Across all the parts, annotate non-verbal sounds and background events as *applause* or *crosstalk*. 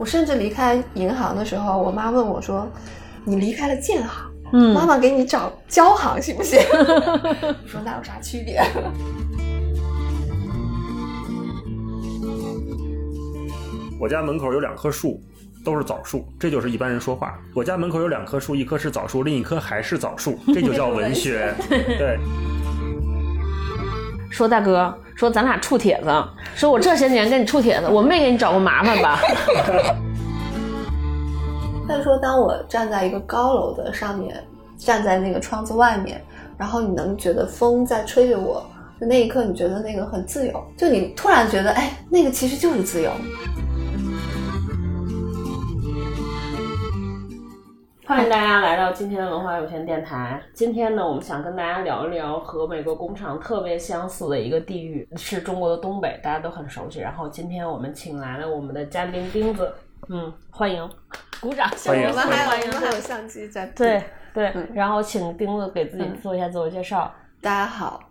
我甚至离开银行的时候，我妈问我说：“你离开了建行，嗯妈妈给你找交行行不行？”我说那有啥区别？我家门口有两棵树，都是枣树，这就是一般人说话。我家门口有两棵树，一棵是枣树，另一棵还是枣树，这就叫文学。*laughs* 对，说大哥，说咱俩处帖子，说我这些年跟你处帖子，我没给你找过麻烦吧？*laughs* 他就说，当我站在一个高楼的上面，站在那个窗子外面，然后你能觉得风在吹着我，就那一刻你觉得那个很自由，就你突然觉得，哎，那个其实就是自由。欢迎大家来到今天的文化有限电台。今天呢，我们想跟大家聊一聊和美国工厂特别相似的一个地域，是中国的东北，大家都很熟悉。然后今天我们请来了我们的嘉宾钉子，嗯，欢迎，鼓掌，欢迎我们还有欢迎我们还有相机在。对对，嗯然后请钉子给自己做一下自我介绍。大家好，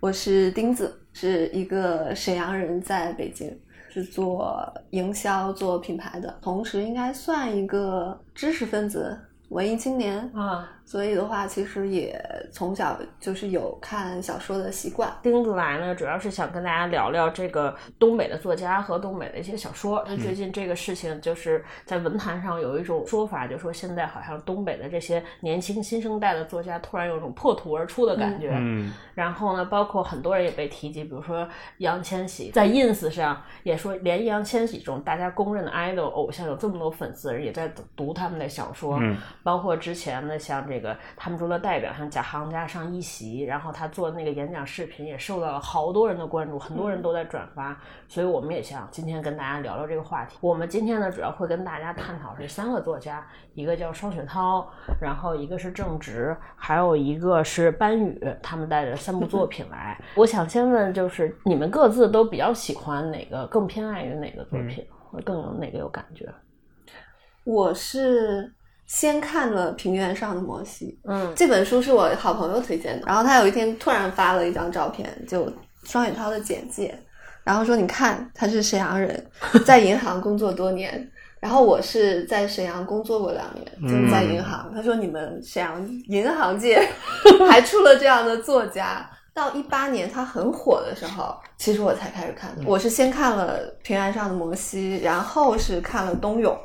我是钉子，是一个沈阳人，在北京是做营销、做品牌的，同时应该算一个知识分子、文艺青年。啊，所以的话，其实也从小就是有看小说的习惯。钉子来呢，主要是想跟大家聊聊这个东北的作家和东北的一些小说。那最近这个事情，就是在文坛上有一种说法，就说现在好像东北的这些年轻新生代的作家突然有种破土而出的感觉。嗯，然后呢，包括很多人也被提及，比如说易烊千玺，在 ins 上也说，连易烊千玺这种大家公认的 idol 偶像，有这么多粉丝人也在读他们的小说。嗯包括之前的像这个他们中的代表，像贾行家上一席，然后他做那个演讲视频也受到了好多人的关注，很多人都在转发，所以我们也想今天跟大家聊聊这个话题。我们今天呢，主要会跟大家探讨这三个作家，一个叫双雪涛，然后一个是郑直，还有一个是班宇，他们带着三部作品来。*laughs* 我想先问，就是你们各自都比较喜欢哪个，更偏爱于哪个作品，或者更有哪个有感觉？我是先看了《平原上的摩西》嗯这本书，是我好朋友推荐的。然后他有一天突然发了一张照片，就双雪涛的简介，然后说：“你看，他是沈阳人，*laughs* 在银行工作多年。”然后我是在沈阳工作过两年，就是在银行。他说：“你们沈阳银行界还出了这样的作家。*laughs* ”到一八年他很火的时候，其实我才开始看的。我是先看了《平原上的摩西》，然后是看了冬泳，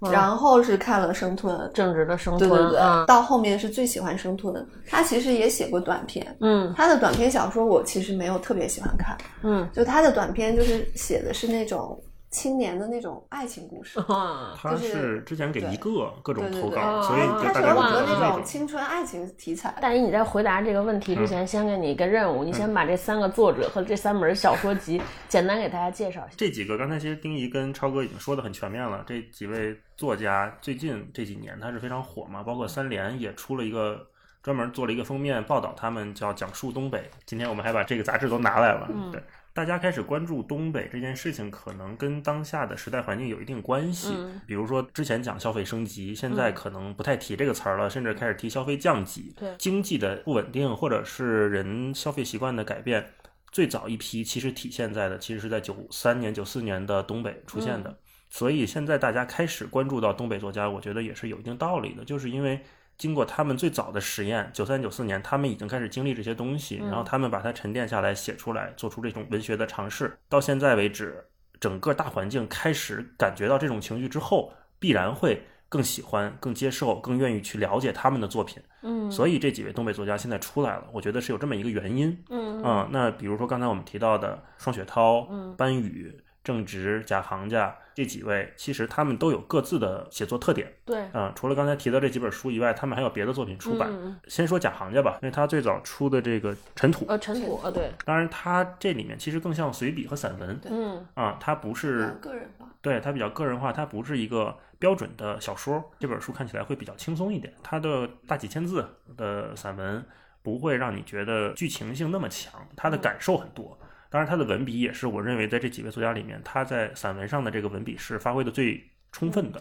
然后是看了生吞。正直的生对吞，对对，嗯。到后面是最喜欢生吞。他其实也写过短篇，嗯。他的短篇小说我其实没有特别喜欢看，嗯，就他的短篇就是写的是那种青年的那种爱情故事。啊，他是之前给一个各种投稿，哦所以就他是有大概了很多那种解那种。青春爱情题材。大姨，你在回答这个问题之前，先给你一个任务，你先把这三个作者和这三本小说集 *laughs* 简单给大家介绍一下。这几个刚才其实丁仪跟超哥已经说的很全面了。这几位作家最近这几年他是非常火嘛，包括三联也出了一个专门做了一个封面报道他们，叫讲述东北。今天我们还把这个杂志都拿来了，嗯对。大家开始关注东北这件事情，可能跟当下的时代环境有一定关系。嗯比如说之前讲消费升级，现在可能不太提这个词儿了，甚至开始提消费降级。对经济的不稳定，或者是人消费习惯的改变，最早一批其实体现在的其实是在九三年、九四年的东北出现的。嗯所以现在大家开始关注到东北作家，我觉得也是有一定道理的，就是因为经过他们最早的实验，九三九四年他们已经开始经历这些东西，嗯然后他们把它沉淀下来写出来，做出这种文学的尝试。到现在为止，整个大环境开始感觉到这种情绪之后，必然会更喜欢、更接受、更愿意去了解他们的作品。嗯所以这几位东北作家现在出来了，我觉得是有这么一个原因。嗯嗯，那比如说刚才我们提到的双雪涛、嗯班宇、郑直、贾行家这几位，其实他们都有各自的写作特点。对，嗯，除了刚才提到这几本书以外，他们还有别的作品出版。嗯先说贾行家吧，因为他最早出的这个《尘土》，呃，尘土，呃，对，当然他这里面其实更像随笔和散文嗯啊，他不是个人化，对他比较个人化，他不是一个标准的小说。这本书看起来会比较轻松一点，它的大几千字的散文不会让你觉得剧情性那么强，它的感受很多。当然，他的文笔也是我认为在这几位作家里面，他在散文上的这个文笔是发挥的最充分的。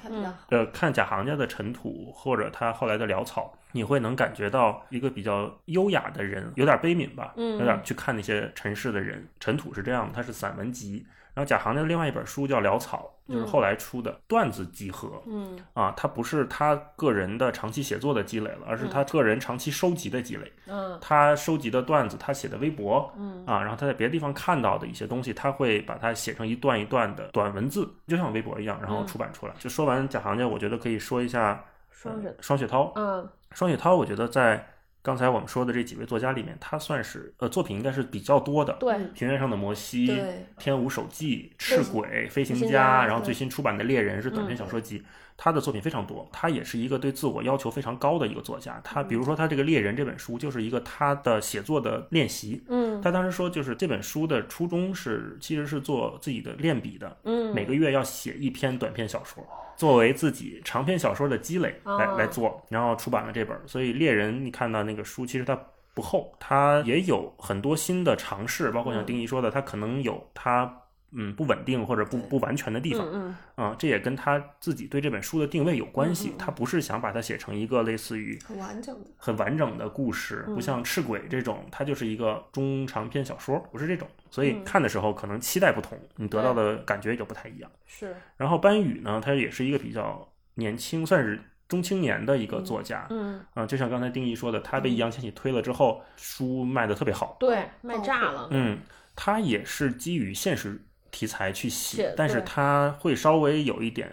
呃，看贾行家的《尘土》或者他后来的《潦草》，你会能感觉到一个比较优雅的人，有点悲悯吧，嗯有点去看那些尘世的人。尘土是这样的，它是散文集。然后贾行的另外一本书叫《潦草》，就是后来出的段子集合。嗯啊，它不是他个人的长期写作的积累了，而是他个人长期收集的积累。嗯他收集的段子，他写的微博，嗯啊，然后他在别的地方看到的一些东西，他会把它写成一段一段的短文字，就像微博一样，然后嗯出版出来。就说完贾行家，我觉得可以说一下双雪呃双雪涛。嗯双雪涛，我觉得在刚才我们说的这几位作家里面，他算是呃作品应该是比较多的。对平原上的摩西、天舞手记、赤鬼、飞行行家，然后最新出版的《猎人》是短篇嗯小说集。他的作品非常多，他也是一个对自我要求非常高的一个作家。他比如说他这个《猎人》这本书，就是一个他的写作的练习。嗯他当时说，就是这本书的初衷是其实是做自己的练笔的，嗯每个月要写一篇短篇小说，作为自己长篇小说的积累来、哦来做，然后出版了这本。所以《猎人》，你看到那个书，其实它不厚，它也有很多新的尝试，包括像嗯丁仪说的，他可能有它嗯不稳定或者不不完全的地方。嗯啊、这也跟他自己对这本书的定位有关系嗯嗯。嗯他不是想把它写成一个类似于很完整的。很完整的故事，嗯不像《赤鬼》这种，它就是一个中长篇小说，不是这种。所以嗯看的时候可能期待不同，你得到的感觉也就不太一样。是然后班宇呢，他也是一个比较年轻，算是中青年的一个作家。嗯啊、就像刚才丁一说的，他被易烊千玺推了之后，书卖的特别好。对卖炸了嗯，他也是基于现实题材去写写，但是它会稍微有一点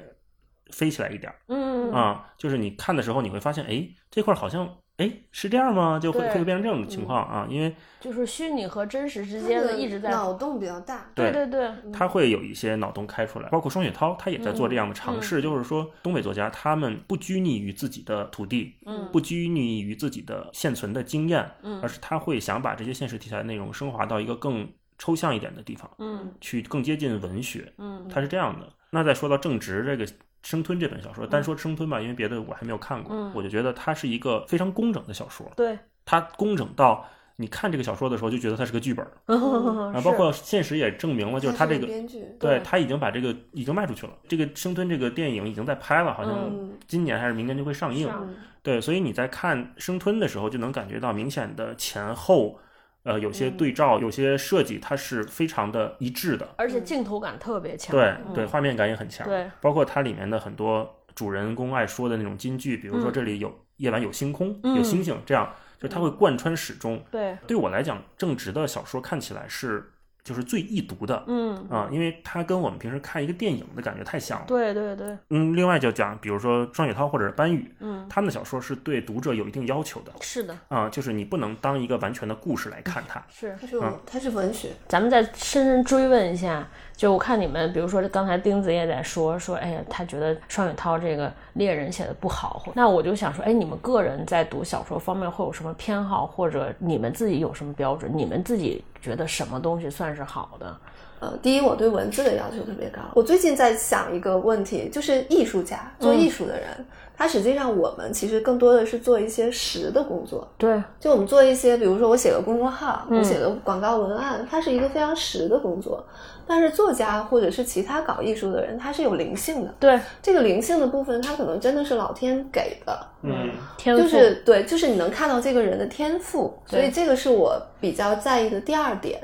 飞起来一点儿嗯啊、就是你看的时候你会发现，哎，这块儿好像，哎，是这样吗？就会对会变成这种情况啊，因为就是虚拟和真实之间的的一直在脑洞比较大，对对对他会有一些脑洞开出来，包括双雪涛，他也在做这样的尝嗯。试，就是说东北作家他们不拘泥于自己的土地，嗯。不拘泥于自己的现存的经验，嗯。而是他会想把这些现实题材的内容升华到一个更抽象一点的地方，嗯去更接近文学，嗯它是这样的。那再说到正直这个。生吞这本小说，单说生吞吧，因为别的我还没有看过，嗯我就觉得它是一个非常工整的小说。对它工整到你看这个小说的时候就觉得它是个剧本儿 *laughs* 啊，啊包括现实也证明了，就是它他这个编剧，对对他已经把这个已经卖出去了。这个《生吞》这个电影已经在拍了，好像嗯今年还是明年就会上映。嗯对，所以你在看《生吞》的时候，就能感觉到明显的前后，呃，有些对照，有些设计，它是非常的一致的。而且镜头感特别强。对嗯对，画面感也很强。对，包括它里面的很多主人公爱说的那种金句，比如说嗯这里有夜晚有星空，嗯有星星，这样就它会贯穿始终。对，对我来讲，正直的小说看起来是就是最易读的。嗯，啊，因为它跟我们平时看一个电影的感觉太像了。对对对，嗯，另外就讲，比如说双雪涛或者是班宇，嗯，他们的小说是对读者有一定要求的是的，啊，就是你不能当一个完全的故事来看它。是。它是有它是文学，咱们再深深追问一下，就我看你们，比如说刚才钉子也在说说，哎呀，他觉得双雪涛这个猎人写的不好，那我就想说，哎，你们个人在读小说方面会有什么偏好，或者你们自己有什么标准？你们自己觉得什么东西算是好的？呃，第一，我对文字的要求特别高。我最近在想一个问题，就是艺术家做艺术的人，他实际上我们其实更多的是做一些实的工作。对，就我们做一些，比如说我写个公众号，嗯我写个广告文案，它是一个非常实的工作。但是作家或者是其他搞艺术的人，他是有灵性的。对，这个灵性的部分，他可能真的是老天给的。嗯天赋，就是对，就是你能看到这个人的天赋，所以这个是我比较在意的第二点。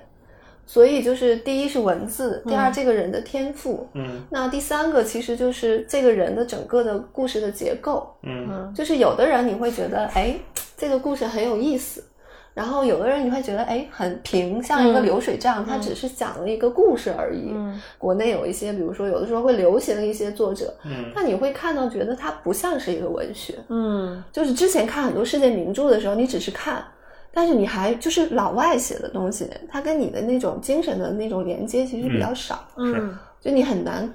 所以就是第一是文字，第二嗯这个人的天赋，嗯。那第三个其实就是这个人的整个的故事的结构。嗯。嗯。就是有的人你会觉得，哎，这个故事很有意思。然后有的人你会觉得，哎，很平，像一个嗯。流水账，它只是讲了一个故事而已。嗯。国内有一些，比如说有的时候会流行的一些作者，嗯。那你会看到觉得它不像是一个文学，嗯。就是之前看很多世界名著的时候，你只是看，但是你还就是老外写的东西，它跟你的那种精神的那种连接其实比较少，嗯，就你很难，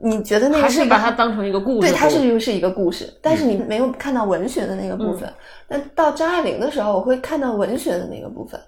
你觉得那个还是把它当成一个故事对，它是就是一个故事，但是你没有看到文学的那个部分。那到张爱玲的时候，我会看到文学的那个部分。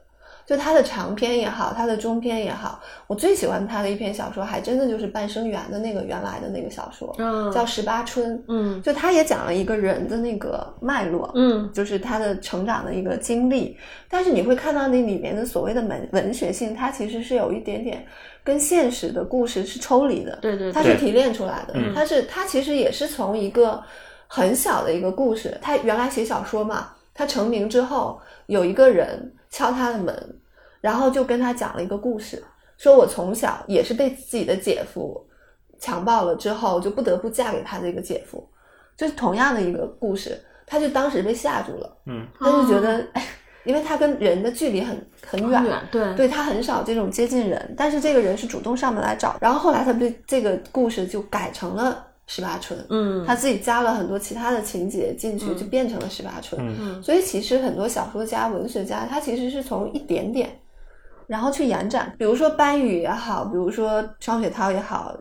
就他的长篇也好，他的中篇也好，我最喜欢他的一篇小说，还真的就是半生缘的那个原来的那个小说，嗯叫《十八春》。嗯就他也讲了一个人的那个脉络，嗯就是他的成长的一个经历，但是你会看到那里面的所谓的文文学性，它其实是有一点点跟现实的故事是抽离的，对对它是提炼出来的，嗯它是它其实也是从一个很小的一个故事。他原来写小说嘛，他成名之后，有一个人敲他的门，然后就跟他讲了一个故事，说我从小也是被自己的姐夫强暴了之后，就不得不嫁给他的一个姐夫，就是同样的一个故事，他就当时被吓住了，嗯，他就觉得，哎，因为他跟人的距离很很远，远对对他很少这种接近人，但是这个人是主动上门来找，然后后来他被这个故事就改成了十八春，嗯。他自己加了很多其他的情节进去，嗯。就变成了十八春。嗯。所以其实很多小说家、文学家，他其实是从一点点，然后去延展，比如说班宇也好，比如说双雪涛也好，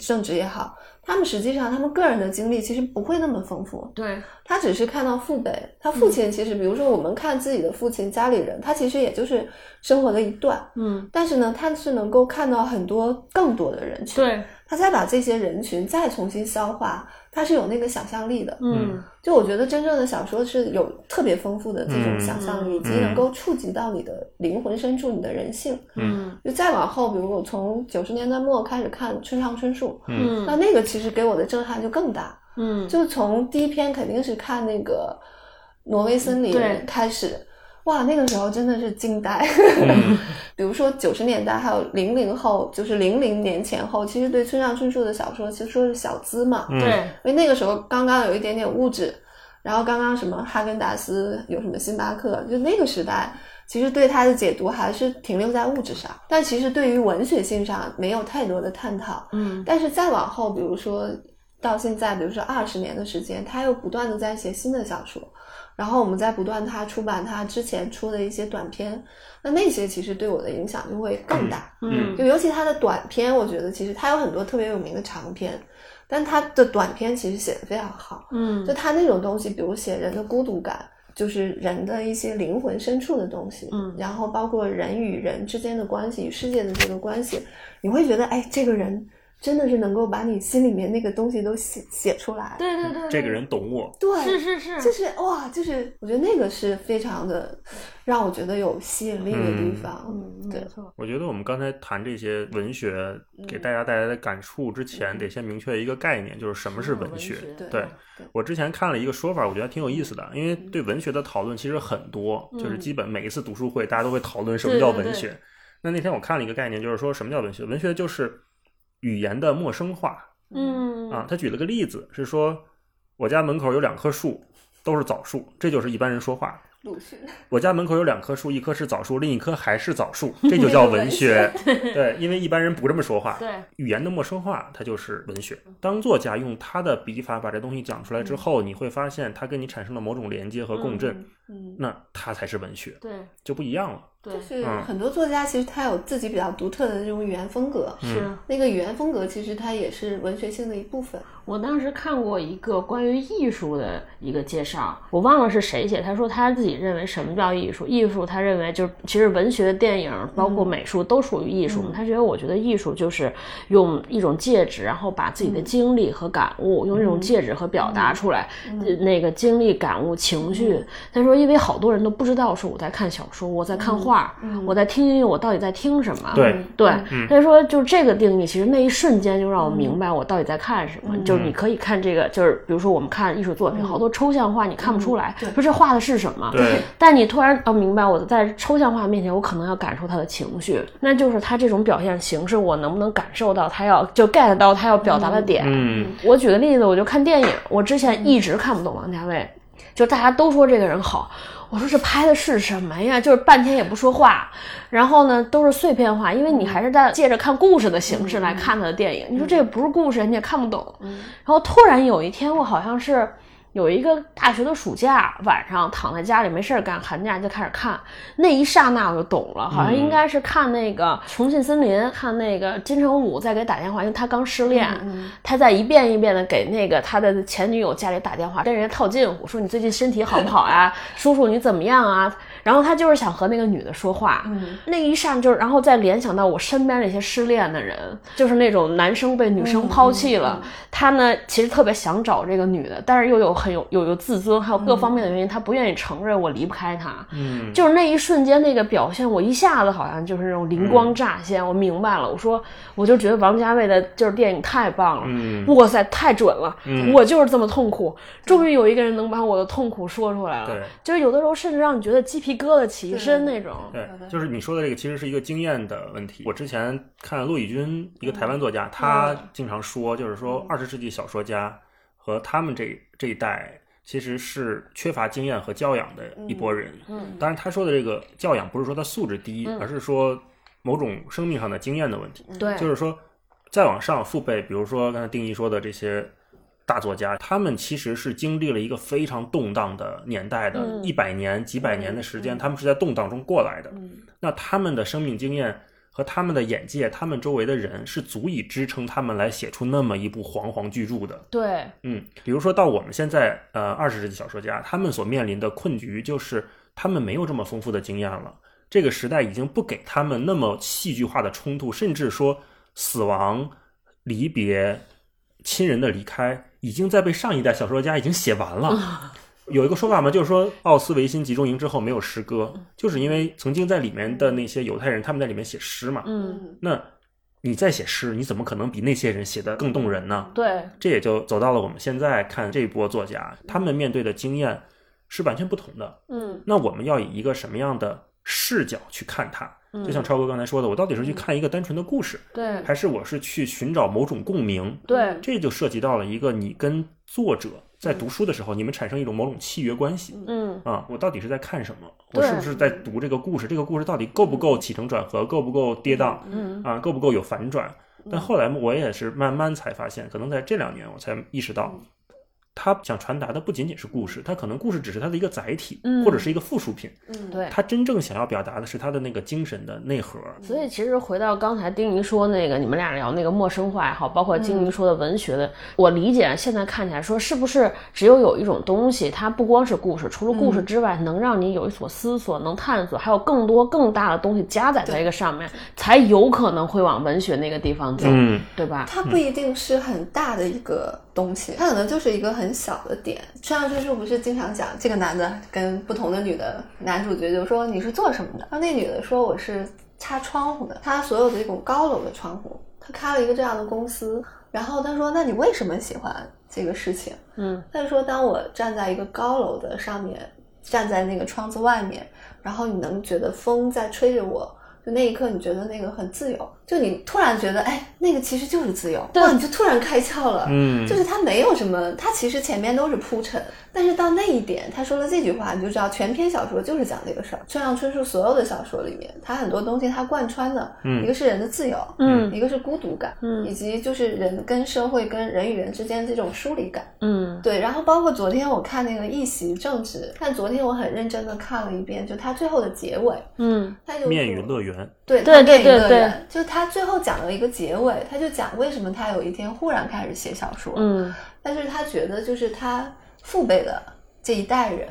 盛直也好，他们实际上他们个人的经历其实不会那么丰富，对。他只是看到父辈，他父亲其实，比如说我们看自己的父亲家里人，他其实也就是生活的一段，嗯。但是呢，他是能够看到很多更多的人群，对他再把这些人群再重新消化，他是有那个想象力的。嗯就我觉得真正的小说是有特别丰富的这种想象力，以及嗯能够触及到你的灵魂深处、你的人性。嗯就再往后，比如我从九十年代末开始看村上春树，嗯那那个其实给我的震撼就更大。嗯就从第一篇肯定是看那个挪威森林开始，哇，那个时候真的是惊呆。嗯 *laughs* 比如说九十年代还有零零后，就是零零年前后，其实对村上春树的小说其实说是小资嘛，嗯对因为那个时候刚刚有一点点物质，然后刚刚什么哈根达斯有什么星巴克，就那个时代。其实对他的解读还是停留在物质上，但其实对于文学性上没有太多的探讨。嗯但是再往后，比如说到现在，比如说二十年的时间，他又不断的在写新的小说，然后我们在不断他出版他之前出的一些短篇，那那些其实对我的影响就会更大。嗯就尤其他的短篇，我觉得其实他有很多特别有名的长篇，但他的短篇其实写的非常好。嗯就他那种东西，比如写人的孤独感，就是人的一些灵魂深处的东西，嗯然后包括人与人之间的关系与世界的这个关系，你会觉得，哎，这个人真的是能够把你心里面那个东西都写写出来。对对对，这个人懂我，对，是是是，就是哇，就是我觉得那个是非常的让我觉得有吸引力的地方。嗯对没错，我觉得我们刚才谈这些文学给大家带来的感触之前，得先明确一个概念，就是什么是文学。对我之前看了一个说法，我觉得挺有意思的，因为对文学的讨论其实很多，嗯就是基本每一次读书会大家都会讨论什么叫文学。那那天我看了一个概念，就是说什么叫文学？文学就是语言的陌生化嗯啊。他举了个例子，是说我家门口有两棵树，都是枣树，这就是一般人说话。鲁迅，我家门口有两棵树，一棵是枣树，另一棵还是枣树，*laughs* 这就叫文学。对，因为一般人不这么说话。对语言的陌生化，它就是文学。当作家用他的笔法把这东西讲出来之后，你会发现它跟你产生了某种连接和共振，嗯，那它才是文学，对就不一样了。对就是嗯很多作家其实他有自己比较独特的这种语言风格，是。那个语言风格其实它也是文学性的一部分。我当时看过一个关于艺术的一个介绍，我忘了是谁写。他说他自己认为什么叫艺术？艺术他认为就是其实文学、电影包括美术都属于艺术。他觉得我觉得艺术就是用一种介质，然后把自己的经历和感悟用这种介质和表达出来，呃那个经历、感悟、情绪。他说，因为好多人都不知道说我在看小说，我在看画，我在听音乐，我到底在听什么？对。对，所以说就这个定义，其实那一瞬间就让我明白我到底在看什么。就是你可以看这个，就是比如说我们看艺术作品，好多抽象画你看不出来，说这画的是什么。对，但你突然要明白，我在抽象画面前，我可能要感受他的情绪，那就是他这种表现形式，我能不能感受到他要就 get 到他要表达的点。嗯，我举个例子，我就看电影，我之前一直看不懂王家卫，就大家都说这个人好，我说这拍的是什么呀？就是半天也不说话，然后呢都是碎片化，因为你还是在借着看故事的形式来看他的电影。你说这个不是故事，你也看不懂。然后突然有一天，我好像是。有一个大学的暑假晚上，躺在家里没事儿干，寒假就开始看。那一刹那我就懂了，好像应该是看那个《重庆森林》，看那个金城武在给打电话，因为他刚失恋，他在一遍一遍的给那个他的前女友家里打电话，跟人家套近乎，说你最近身体好不好呀？*laughs* 叔叔你怎么样啊？然后他就是想和那个女的说话，嗯。那一刹就是，然后再联想到我身边那些失恋的人，就是那种男生被女生抛弃了，他呢其实特别想找这个女的，但是又有很有有有自尊，还有各方面的原因，他不愿意承认我离不开他。嗯，就是那一瞬间那个表现，我一下子好像就是那种灵光乍现，我明白了。我说，我就觉得王家卫的就是电影太棒了，嗯。哇塞，太准了，嗯。我就是这么痛苦，终于有一个人能把我的痛苦说出来了。对。就是有的时候甚至让你觉得鸡皮疙瘩起一身那种。对，就是你说的这个，其实是一个经验的问题。我之前看陆以军，一个台湾作家，他经常说，就是说二十世纪小说家和他们这这一代其实是缺乏经验和教养的一拨人。嗯当然，他说的这个教养不是说他素质低，而是说某种生命上的经验的问题。对，就是说，再往上父辈，比如说刚才定义说的这些大作家，他们其实是经历了一个非常动荡的年代的嗯一百年、几百年的时间，他们是在动荡中过来的。那他们的生命经验和他们的眼界，他们周围的人是足以支撑他们来写出那么一部煌煌巨著的。对，嗯，比如说到我们现在，呃，二十世纪小说家，他们所面临的困局就是他们没有这么丰富的经验了。这个时代已经不给他们那么戏剧化的冲突，甚至说死亡、离别、亲人的离开，已经在被上一代小说家已经写完了。有一个说法嘛，就是说奥斯维辛集中营之后没有诗歌，就是因为曾经在里面的那些犹太人，他们在里面写诗嘛。嗯，那你在写诗，你怎么可能比那些人写的更动人呢？对，这也就走到了我们现在看这一波作家，他们面对的经验是完全不同的。嗯那我们要以一个什么样的视角去看它？就像超哥刚才说的，我到底是去看一个单纯的故事，对，还是我是去寻找某种共鸣？对，这就涉及到了一个你跟作者在读书的时候，你们产生一种某种契约关系。嗯啊，我到底是在看什么？我是不是在读这个故事？这个故事到底够不够起承转合？够不够跌宕？嗯啊，够不够有反转？但后来我也是慢慢才发现，可能在这两年我才意识到，他想传达的不仅仅是故事，他可能故事只是他的一个载体，嗯或者是一个附属品。嗯，对。他真正想要表达的是他的那个精神的内核。所以其实回到刚才丁宁说那个，你们俩聊那个陌生化也好，包括丁宁说的文学的，我理解现在看起来说，是不是只有有一种东西，它不光是故事，除了故事之外，能让你有一所思索，能探索，还有更多更大的东西加载在这个上面，才有可能会往文学那个地方走，嗯，对吧？它不一定是很大的一个东西，它可能就是一个很小的点。村上春树不是经常讲，这个男的跟不同的女的男主角就说你是做什么的？然后那女的说我是擦窗户的，他所有的这种高楼的窗户，他开了一个这样的公司。然后他说，那你为什么喜欢这个事情？嗯，他就说，当我站在一个高楼的上面，站在那个窗子外面，然后你能觉得风在吹着我。就那一刻，你觉得那个很自由，就你突然觉得，哎，那个其实就是自由，哇，你就突然开窍了。嗯就是他没有什么，他其实前面都是铺陈，但是到那一点，他说了这句话，你就知道全篇小说就是讲这个事儿。村上春树所有的小说里面，他很多东西他贯穿的，嗯一个是人的自由，嗯一个是孤独感，嗯以及就是人跟社会跟人与人之间这种疏离感。嗯对，然后包括昨天我看那个《一席正直》，但昨天我很认真的看了一遍，就他最后的结尾，嗯他就面与乐园。对对对对对就他最后讲了一个结尾，他就讲为什么他有一天忽然开始写小说，嗯但是他觉得就是他父辈的这一代人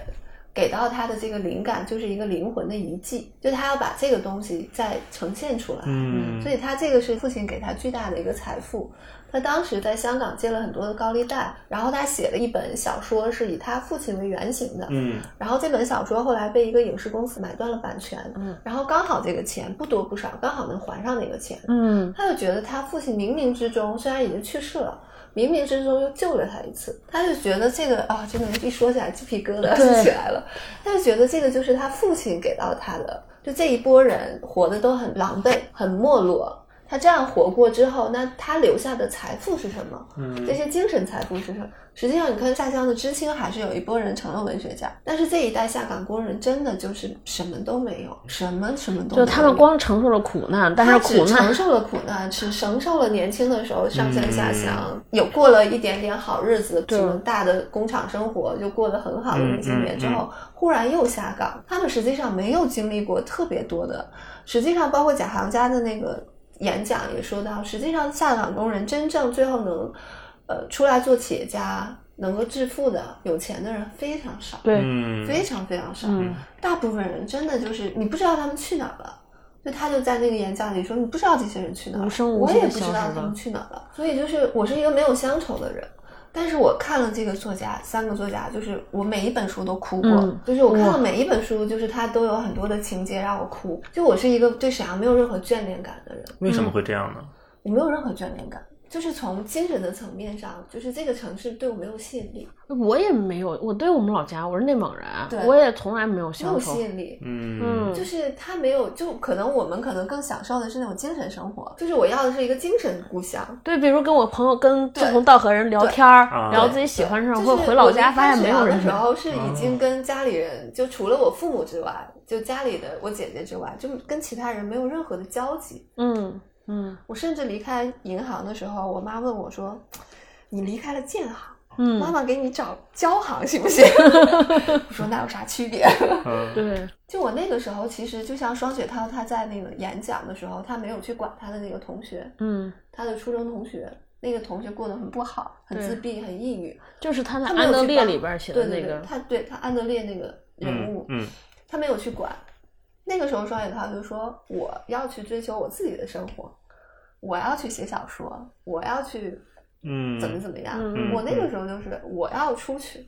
给到他的这个灵感就是一个灵魂的遗迹，就他要把这个东西再呈现出来，嗯所以他这个是父亲给他巨大的一个财富。他当时在香港借了很多的高利贷，然后他写了一本小说，是以他父亲为原型的。嗯然后这本小说后来被一个影视公司买断了版权，嗯，然后刚好这个钱不多不少，刚好能还上那个钱。嗯他就觉得他父亲冥冥之中虽然已经去世了，冥冥之中又救了他一次。他就觉得这个啊，真的，一说起来鸡皮疙瘩就起来了。他就觉得这个就是他父亲给到他的，就这一波人活得都很狼狈，很没落。他这样活过之后，那他留下的财富是什么？嗯这些精神财富是什么？实际上，你看下乡的知青，还是有一波人成了文学家，但是这一代下岗工人真的就是什么都没有，什么什么都没有。就他们光承受了苦难，但是只承，受了苦难，只承受了年轻的时候上山下乡，嗯有过了一点点好日子，对什么大的工厂生活就过得很好的那几年之嗯嗯后，忽然又下岗。他们实际上没有经历过特别多的，实际上包括贾行家的那个演讲也说到，实际上下岗工人真正最后能。呃，出来做企业家能够致富的有钱的人非常少，对，嗯，非常非常少。嗯大部分人真的就是你不知道他们去哪儿了。就他就在那个演讲里说，你不知道这些人去哪儿了，无声无我也不知道他们去哪儿了。所以就是我是一个没有乡愁的人，但是我看了这个作家三个作家，就是我每一本书都哭过，嗯就是我看了每一本书，就是他都有很多的情节让我哭。就我是一个对沈阳没有任何眷恋感的人，为什么会这样呢？我没有任何眷恋感，就是从精神的层面上，就是这个城市对我没有吸引力，我也没有，我对我们老家，我是内蒙人对，我也从来没有没有吸。引力。嗯嗯，就是他没有，就可能我们可能更享受的是那种精神生活，就是我要的是一个精神故乡。对，比如跟我朋友、跟志同道合人聊天儿，啊聊自己喜欢上，就是或者回老家发现没有人我离开沈阳的时候是已经跟家里人，就除了我父母之外，就家里的我姐姐之外，就跟其他人没有任何的交集。嗯嗯我甚至离开银行的时候，我妈问我说：“你离开了建行，妈嗯，妈妈给你找交行行不行？” *laughs* 我说：“那有啥区别？”嗯 *laughs* 对，就我那个时候，其实就像双雪涛他在那个演讲的时候，他没有去管他的那个同学，嗯，他的初中同学，那个同学过得很不好，很自闭，很抑郁。就是他在他没有安德烈里边写的那个对对对，，他对他安德烈那个人物，嗯他没有去管。那个时候，双雪涛就说：“我要去追求我自己的生活，我要去写小说，我要去嗯，怎么怎么样。嗯我那个时候就是我要出去，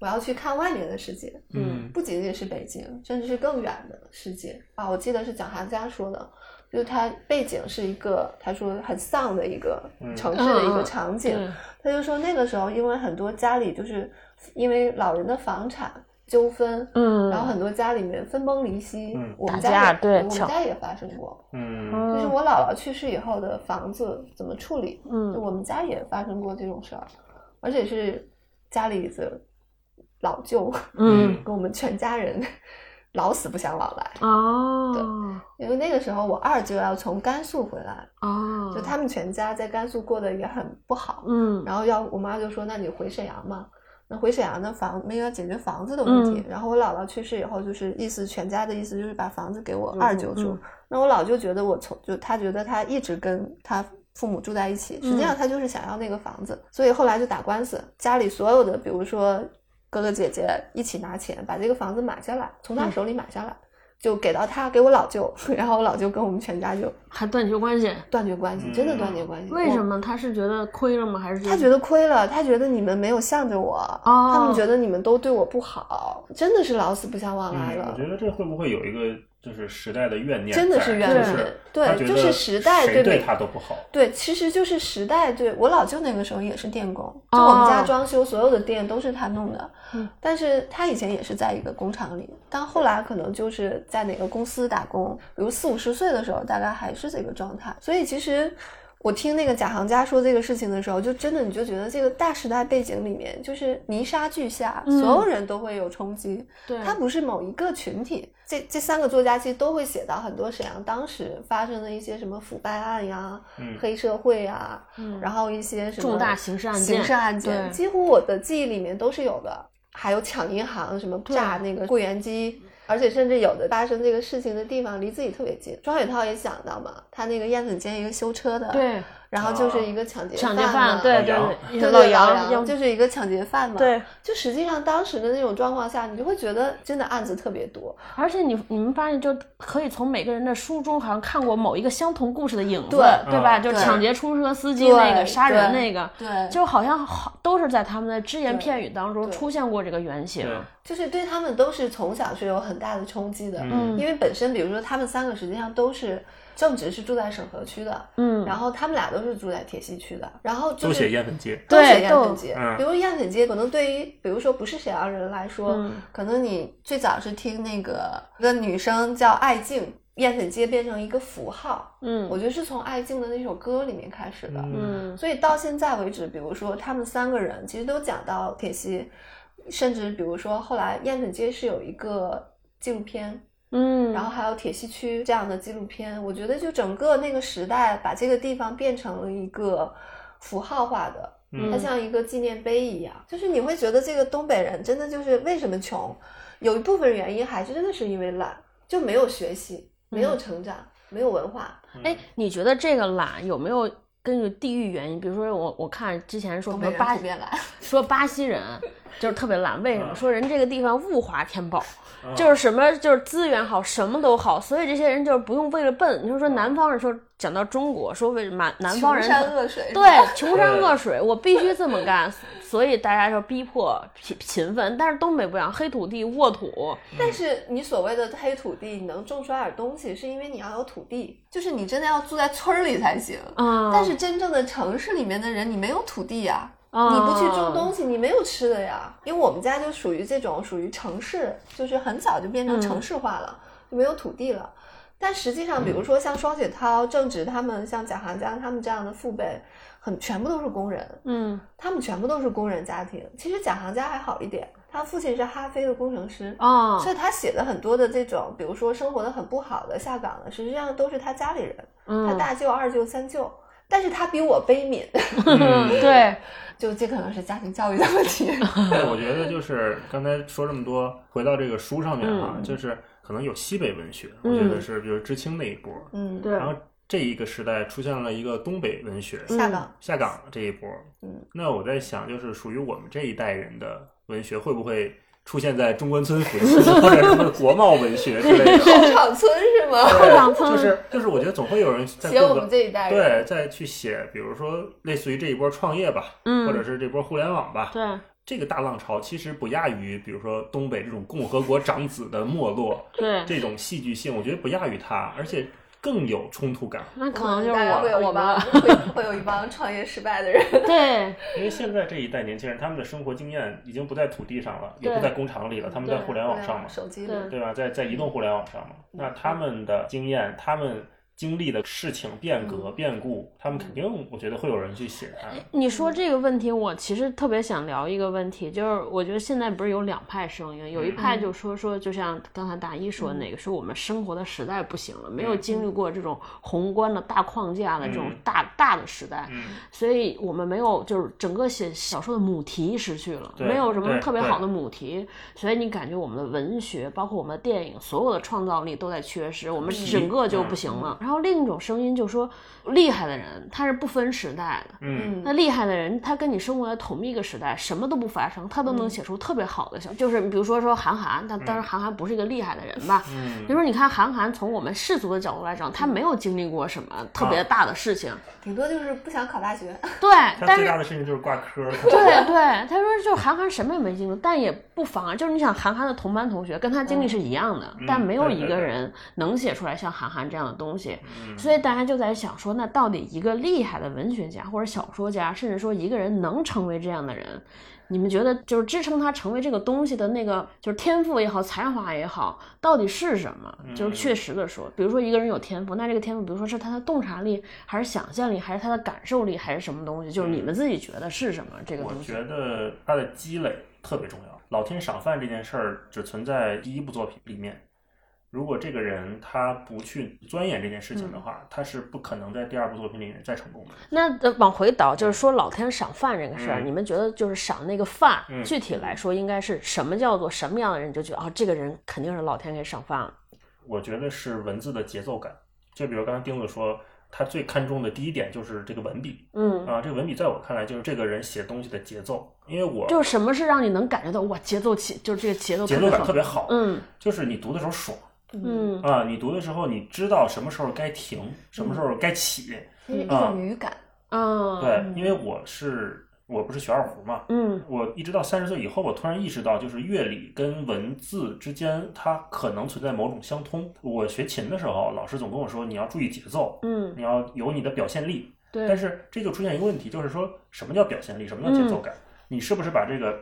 我要去看外面的世界，嗯不仅仅是北京，甚至是更远的世界啊！我记得是蒋寒家说的，就是他背景是一个，他说很丧的一个嗯城市的一个场景。对他就说那个时候，因为很多家里就是因为老人的房产纠纷，嗯，然后很多家里面分崩离析。嗯我们打架家也对我们家也发生过。嗯就是嗯我姥姥去世以后的房子怎么处理，嗯就我们家也发生过这种事儿，而且是家里的老舅，嗯 *laughs* 跟我们全家人 *laughs* 老死不相往来。哦因为那个时候我二舅要从甘肃回来，哦，就他们全家在甘肃过得也很不好，嗯然后要我妈就说：“那你回沈阳嘛。”那回沈阳的房没有解决房子的问题，嗯。然后我姥姥去世以后，就是意思全家的意思就是把房子给我嗯二舅住。嗯。那我老舅觉得我从就他觉得他一直跟他父母住在一起，实际嗯。上他就是想要那个房子，所以后来就打官司，家里所有的比如说哥哥姐姐一起拿钱把这个房子买下来，从他嗯。手里买下来，就给到他给我老舅，*laughs* 然后我老舅跟我们全家就还断绝关系，断绝关系，真的断绝关系。为什么？他是觉得亏了吗？还是他觉得亏了，他觉得你们没有向着我，哦他们觉得你们都对我不好，真的是老死不相往来嗯，了我，觉得这会不会有一个就是时代的怨念？真的是怨就是念。对就是时代对对他都不好。对，其实就是时代对我老舅那个时候也是电工，就我们家哦装修所有的电都是他弄的，嗯但是他以前也是在一个工厂里，但后来可能就是在哪个公司打工，比如四五十岁的时候，大概还是这个状态，所以其实。我听那个贾行家说这个事情的时候，就真的你就觉得这个大时代背景里面，就是泥沙俱下，嗯所有人都会有冲击。对它不是某一个群体。这这三个作家其实都会写到很多沈阳当时发生的一些什么腐败案呀、嗯黑社会呀，嗯然后一些什么重大刑事案件刑事案件，对几乎我的记忆里面都是有的。还有抢银行，什么炸那个柜员机，而且甚至有的发生这个事情的地方离自己特别近。庄雪涛也想到嘛，他那个燕子街一个修车的，，对然后就是一个抢劫抢劫犯对对老杨对，对老杨就是一个抢劫犯嘛，对，就实际上当时的那种状况下，你就会觉得真的案子特别多，而且你你们发现，就可以从每个人的书中好像看过某一个相同故事的影子，对吧？嗯就对抢劫出租车司机那个，杀人对那个，对就好像好都是在他们的只言片语当中出现过这个原型。就是对他们都是从小是有很大的冲击的，嗯因为本身比如说他们三个实际上都是正直是住在沈河区的，嗯，然后他们俩都是住在铁西区的，然后就都写是燕粉街。都写对都燕粉街，嗯。比如燕粉街可能对于比如说不是沈阳人来说，嗯。可能你最早是听那个一个女生叫艾静。燕粉街变成一个符号，嗯。我觉得是从艾静的那首歌里面开始的，嗯。所以到现在为止，比如说他们三个人其实都讲到铁西，甚至比如说后来燕粉街是有一个纪录片，嗯，然后还有铁西区这样的纪录片，我觉得就整个那个时代把这个地方变成了一个符号化的，嗯。它像一个纪念碑一样，就是你会觉得这个东北人真的就是为什么穷，有一部分原因还是真的是因为懒，就没有学习，没有成长，没有文化，哎，你觉得这个懒有没有根据地域原因，比如说我我看之前说什么巴普遍懒，说巴西人就是特别懒，为什么？嗯说人这个地方物华天宝，嗯就是什么就是资源好，什么都好，所以这些人就是不用为了笨。你就说嗯南方人说讲到中国，说为什么南方人穷山恶水，对，穷山恶水，我必须这么干，所以大家就逼迫勤勤奋。但是东北不一样，黑土地沃土，但是你所谓的黑土地，你能种出来点东西，是因为你要有土地，就是你真的要住在村儿里才行。嗯，但是真正的城市里面的人，你没有土地呀、嗯你不去种东西，你没有吃的呀。因为我们家就属于这种属于城市，就是很早就变成城市化了，就没有土地了。但实际上，比如说像双雪涛、郑直他们，像贾行家他们这样的父辈，很全部都是工人，嗯他们全部都是工人家庭。其实贾行家还好一点，他父亲是哈飞的工程师，哦所以他写的很多的这种，比如说生活的很不好的下岗的，实际上都是他家里人，他嗯，大舅、二舅、三舅。但是他比我悲悯，*laughs* 嗯。对，就这可能是家庭教育的问题。*laughs* 对，我觉得就是刚才说这么多，回到这个书上面啊，嗯。就是可能有西北文学，我觉得是比如知青那一波，嗯，对。然后这一个时代出现了一个东北文学，下岗，下岗这一波，嗯，那我在想，就是属于我们这一代人的文学，会不会出现在中关村附近，或者什么国贸文学之类的？后场村是吗？后场村就是就是，我觉得总会有人在写我们这一代人，对再去写，比如说类似于这一波创业吧，嗯，或者是这波互联网吧，对，这个大浪潮其实不亚于，比如说东北这种共和国长子的没落，对，这种戏剧性，我觉得不亚于它，而且更有冲突感。那可能就是大概会有我我一帮们会会有一帮创业失败的人。*laughs* *laughs* 对因为现在这一代年轻人，他们的生活经验已经不在土地上了，也不在工厂里了，他们在互联网上嘛，手机里，对对吧？在在移动互联网上嘛，那他们的经验，他们经历的事情变革变故，他们肯定，我觉得会有人去写它。你说这个问题，我其实特别想聊一个问题，就是我觉得现在不是有两派声音，有一派就说说，就像刚才大一说的那个，说我们生活的时代不行了，没有经历过这种宏观的大框架的这种嗯。大大的时代，嗯，所以我们没有就是整个写小说的母题失去了，没有什么特别好的母题，所以你感觉我们的文学，包括我们的电影，所有的创造力都在缺失，我们整个就不行了。然后另一种声音就说，厉害的人他是不分时代的。嗯，那厉害的人，他跟你生活在同一个时代，什么都不发生，他都能写出特别好的小，就是比如说说韩寒，但当然韩寒不是一个厉害的人吧。嗯比如说你看韩寒，从我们世俗的角度来讲，他没有经历过什么特别大的事情，顶多就是不想考大学。对，他但是最大的事情就是挂科。对对，他说就是韩寒什么也没经历，但也不妨碍，就是你想韩寒的同班同学跟他经历是一样的，但没有一个人能写出来像韩寒这样的东西，所以大家就在想说，那到底一个厉害的文学家或者小说家，甚至说一个人能成为这样的人？你们觉得就是支撑他成为这个东西的那个，就是天赋也好，才华也好，到底是什么？就是确实的说，比如说一个人有天赋，那这个天赋，比如说是他的洞察力，还是想象力，还是他的感受力，还是什么东西？就是你们自己觉得是什么？这个我东西？觉得他的积累特别重要。老天赏饭这件事儿只存在第一部作品里面。如果这个人他不去钻研这件事情的话，他是不可能在第二部作品里面再成功的。那呃往回倒，就是说老天赏饭这个事儿，嗯你们觉得就是赏那个饭，嗯具体来说应该是什么叫做什么样的人，你就觉得啊、这个人肯定是老天给赏饭了。我觉得是文字的节奏感。就比如刚才丁子说，他最看重的第一点就是这个文笔嗯，啊，这个文笔在我看来就是这个人写东西的节奏。因为我就是什么是让你能感觉到哇节奏起，就是这个节奏节奏感特别好，嗯就是你读的时候爽嗯啊，你读的时候你知道什么时候该停，什么时候该起。一一啊种语感，啊对，因为我是我不是学二胡嘛，嗯我一直到三十岁以后，我突然意识到，就是乐理跟文字之间，它可能存在某种相通。我学琴的时候，老师总跟我说，你要注意节奏，嗯你要有你的表现力。对但是这就出现一个问题，就是说什么叫表现力，什么叫节奏感？你是不是把这个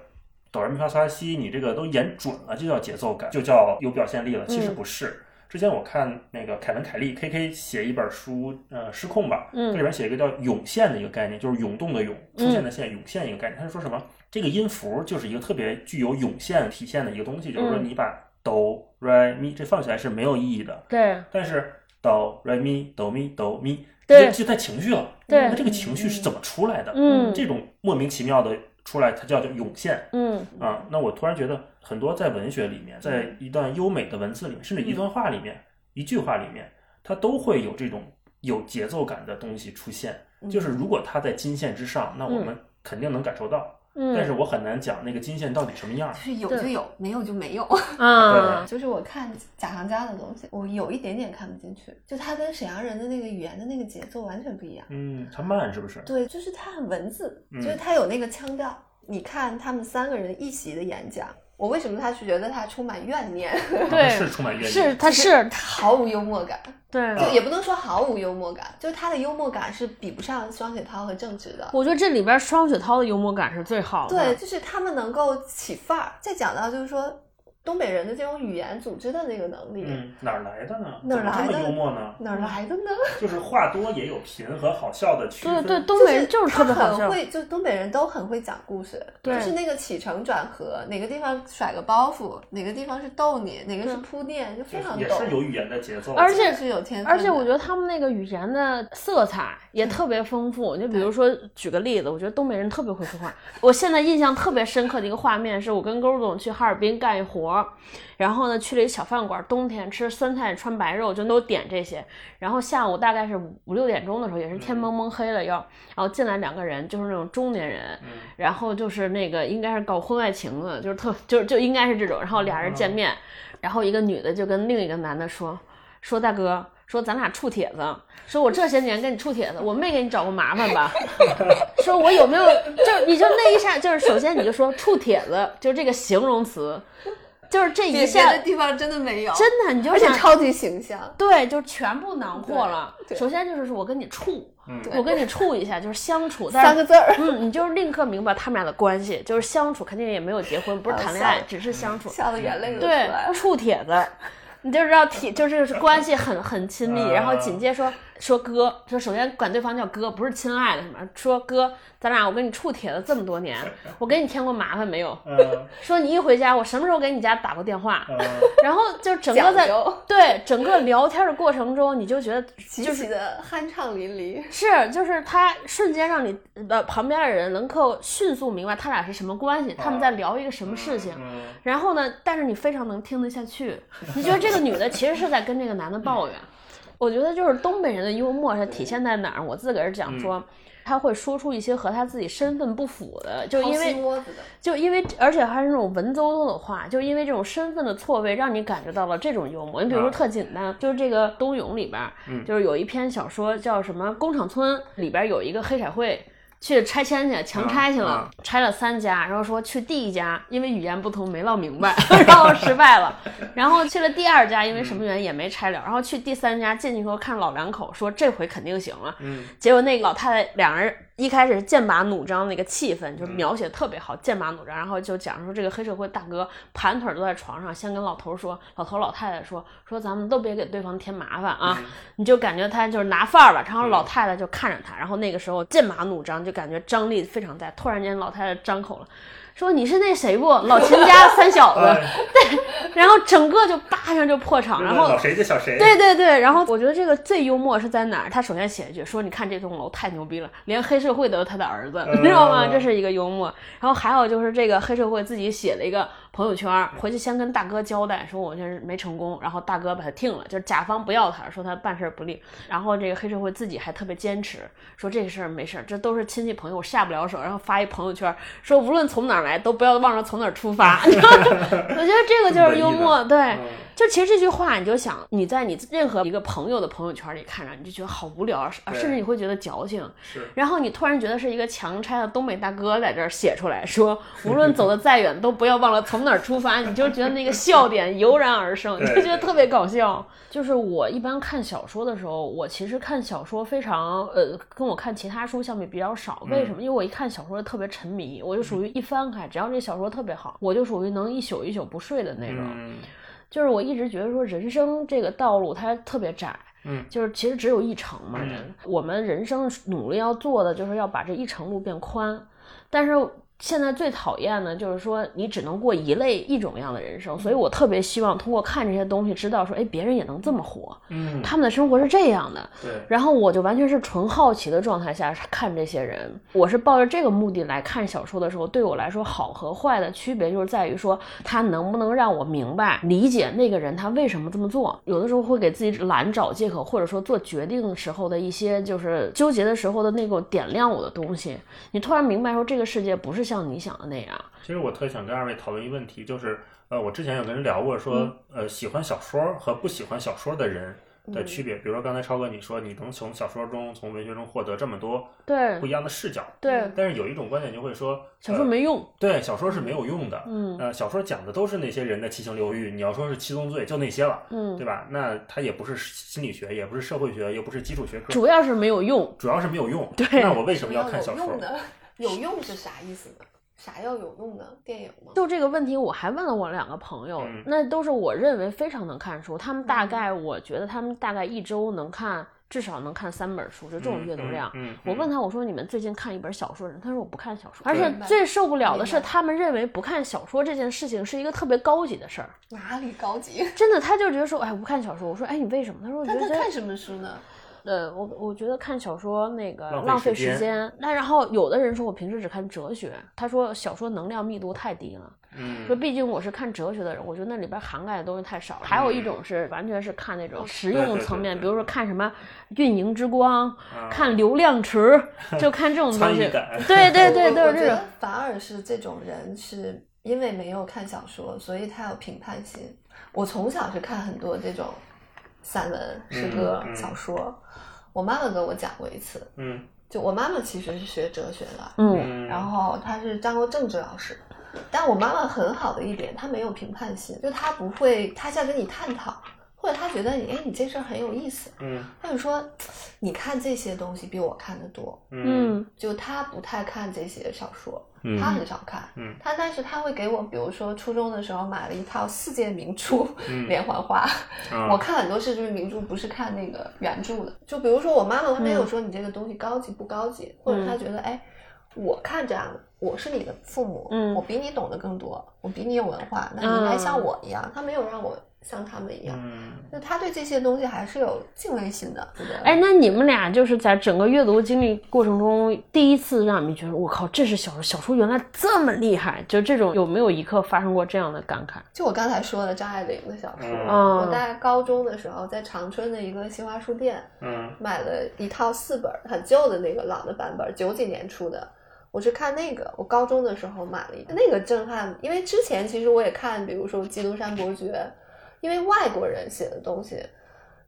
哆来咪发嗦拉西，你这个都演准了，就叫节奏感，就叫有表现力了？其实不是。之前我看那个凯文凯利 K K 写一本书，呃，失控吧，嗯这里边写一个叫涌现的一个概念，就是涌动的涌，出现的现，涌现一个概念。他是说什么？这个音符就是一个特别具有涌现体现的一个东西，就是说嗯你把哆来咪这放起来是没有意义的，对但是哆来咪哆咪哆咪，对这就带情绪了。对那这个情绪是怎么出来的？嗯这种莫名其妙的出来，它叫做涌现嗯啊。那我突然觉得，很多在文学里面，在一段优美的文字里面，甚至一段话里面、一句话里面，它都会有这种有节奏感的东西出现。嗯就是如果它在金线之上，那我们肯定能感受到，嗯，但是我很难讲那个金线到底什么样就。是有就有，没有就没有。*laughs* 嗯，就是我看贾行家的东西，我有一点点看不进去，就他跟沈阳人的那个语言的那个节奏完全不一样。嗯，他慢是不是？对，就是他很文字，嗯就是他有那个腔调。你看他们三个人一席的演讲，我为什么他是觉得他充满怨念，对是充满怨念。是他是毫无幽默感？对，就也不能说毫无幽默感，就是他的幽默感是比不上双雪涛和郑直的。我觉得这里边双雪涛的幽默感是最好的。对，就是他们能够起范儿。再讲到就是说东北人的这种语言组织的那个能力，嗯，哪儿来的呢？哪儿来的怎么这么幽默呢？哪儿来的呢？*laughs* 就是话多也有贫和好笑的区分。对对，东北人就是特别好笑。他很会，就东北人都很会讲故事，对就是那个起承转合，哪个地方甩个包袱，哪个地方是逗你，哪个是铺垫，就非常逗。也是有语言的节奏。而且是有天而且我觉得他们那个语言的色彩也特别丰富。就比如说，举个例子，我觉得东北人特别会说话。我现在印象特别深刻的一个画面，是我跟勾总去哈尔滨干一活儿，然后呢去了一个小饭馆，冬天吃酸菜穿白肉，就都点这些。然后下午大概是五五六点钟的时候，也是天蒙蒙黑了要，然后进来两个人，就是那种中年人，然后就是那个应该是搞婚外情的，就是特就就应该是这种。然后俩人见面，然后一个女的就跟另一个男的说说大哥。说咱俩处帖子，说我这些年跟你处帖子，我没给你找过麻烦吧？*laughs* 说我有没有就你就那一下，就是首先你就说处帖子，就是这个形容词，就是这一别下的地方真的没有，真的你就想而且超级形象。对，就全部囊括了。首先就是我跟你处，嗯我跟你处一下，就是相处，但是三个字儿，嗯，你就是立刻明白他们俩的关系，就是相处，肯定也没有结婚，不是谈恋爱，只是相处。笑的眼泪都出对来，了。处帖子，你就知道铁，就是关系很很亲密。然后紧接着说说哥，说首先管对方叫哥，不是亲爱的什么，说哥，咱俩我跟你处铁了这么多年，*laughs* 我给你添过麻烦没有？嗯说你一回家，我什么时候给你家打过电话？嗯然后就整个在对整个聊天的过程中，你就觉得极其的酣畅淋漓。是，就是他瞬间让你呃旁边的人能够迅速明白他俩是什么关系，他们在聊一个什么事情。嗯然后呢，但是你非常能听得下去，*laughs* 你觉得这个女的其实是在跟这个男的抱怨。我觉得就是东北人的幽默是体现在哪儿？我自个儿讲说，他会说出一些和他自己身份不符的，就因为就因为，而且还是那种文绉绉的话，就因为这种身份的错位，让你感觉到了这种幽默。你比如说啊特简单，就是这个《冬泳》里边儿，嗯就是有一篇小说叫什么《工厂村》，里边有一个黑社会。去拆迁去，强拆去了，啊拆了三家，然后说去第一家，因为语言不通没唠明白，*laughs* 然后失败了，然后去了第二家，因为什么原因也没拆了，然后去第三家进去后看老两口，说这回肯定行了，嗯。结果那个老太太两人一开始剑拔弩张那个气氛，就描写特别好，剑拔弩张，然后就讲说这个黑社会大哥盘腿坐在床上，先跟老头说，老头老太太说说咱们都别给对方添麻烦啊，你就感觉他就是拿范儿了，然后老太太就看着他，然后那个时候剑拔弩张，就感觉张力非常大，突然间老太太张口了。说你是那谁不？*laughs* 老秦家三小子，*laughs* 对然后整个就叭一下就破场，然后老谁就小谁？对对对，然后我觉得这个最幽默是在哪儿？他首先写一句说：“你看这栋楼太牛逼了，连黑社会都是他的儿子，你知道吗？”这是一个幽默。然后还有就是这个黑社会自己写了一个朋友圈，回去先跟大哥交代说：“我这是没成功。”然后大哥把他听了，就是甲方不要他，说他办事不利。然后这个黑社会自己还特别坚持，说这事儿没事儿，这都是亲戚朋友，我下不了手。然后发一朋友圈说：“无论从哪儿来，都不要忘了从哪儿出发。*laughs* ”我觉得这个就是幽默，对。就其实这句话，你就想你在你任何一个朋友的朋友圈里看着，你就觉得好无聊，啊甚至你会觉得矫情。是然后你突然觉得是一个强拆的东北大哥在这儿写出来说，*laughs* 无论走得再远，都不要忘了从哪儿出发。你就觉得那个笑点油然而生，*laughs* 你就觉得特别搞笑。就是我一般看小说的时候，我其实看小说非常呃，跟我看其他书相比比较少。为什么？因为我一看小说特别沉迷，我就属于一翻开，只要这小说特别好，我就属于能一宿一宿不睡的那种。嗯就是我一直觉得说人生这个道路它特别窄，嗯，就是其实只有一程嘛。人我们人生努力要做的就是要把这一程路变宽，但是现在最讨厌的就是说，你只能过一类一种样的人生，所以我特别希望通过看这些东西，知道说，哎，别人也能这么活，嗯，他们的生活是这样的。对，然后我就完全是纯好奇的状态下看这些人，我是抱着这个目的来看小说的时候，对我来说好和坏的区别就是在于说，他能不能让我明白、理解那个人他为什么这么做。有的时候会给自己懒找借口，或者说做决定的时候的一些就是纠结的时候的那个点亮我的东西。你突然明白说，这个世界不是像你想的那样。其实我特想跟二位讨论一个问题，就是呃，我之前有跟人聊过说，嗯呃，喜欢小说和不喜欢小说的人的区别。比如说刚才超哥你说你能从小说中、从文学中获得这么多对不一样的视角，对，但是有一种观点就会说，小说呃没用。对小说是没有用的。嗯呃，小说讲的都是那些人的七情六欲，你要说是七宗罪，就那些了，嗯对，吧？那它也不是心理学，也不是社会学，又不是基础学科，主要是没有用。主要是没有用。对那我为什么要看小说 *laughs* 有用？是啥意思呢？啥叫有用的电影吗？就这个问题，我还问了我两个朋友，嗯那都是我认为非常能看书，他们大概我觉得他们大概一周能看至少能看三本书，就这种阅读量。嗯，嗯我问他，我说你们最近看一本小说人，他说我不看小说，而且最受不了的是他们认为不看小说这件事情是一个特别高级的事儿，哪里高级？*laughs* 真的，他就觉得说，哎，我不看小说。我说，哎，你为什么？他说，我觉得他看什么书呢？呃，我我觉得看小说那个浪费时间。那然后有的人说我平时只看哲学，他说小说能量密度太低了。嗯说嗯，毕竟我是看哲学的人，我觉得那里边涵盖的东西太少了。还有一种是完全是看那种实对对用层面，比如说看什么运营之光，啊看流量池，*laughs* 就看这种东西。参与感，对对对，我都是。反而是这种人是因为没有看小说，所以他有评判心。我从小是看很多这种散文、诗歌、小说。我妈妈跟我讲过一次，嗯。就我妈妈其实是学哲学的，嗯。嗯，然后她是当过政治老师，但我妈妈很好的一点，她没有评判心，就她不会，她在跟你探讨，或者他觉得你，哎，你这事儿很有意思，嗯。她就说，你看这些东西比我看的多，就他不太看这些小说，嗯她很少看，嗯。他但是他会给我，比如说初中的时候买了一套世界名著嗯连环画，啊。我看很多世界名著不是看那个原著的，就比如说我妈妈她没有说你这个东西高级不高级，或者她觉得哎，我看这样的，我是你的父母，嗯。我比你懂得更多，我比你有文化，那你应该像我一样，他没有让我像他们一样，嗯。那她对这些东西还是有敬畏心的，哎，那你们俩就是在整个阅读经历过程中，第一次让你们觉得我靠，这是小说，小说原来这么厉害，就这种有没有一刻发生过这样的感慨？就我刚才说的张爱玲的小说，嗯。我在高中的时候在长春的一个新华书店嗯。买了一套四本很旧的那个老的版本，九几年出的。我是看那个，我高中的时候买了一个，那个震撼，因为之前其实我也看，比如说《基督山伯爵》，因为外国人写的东西，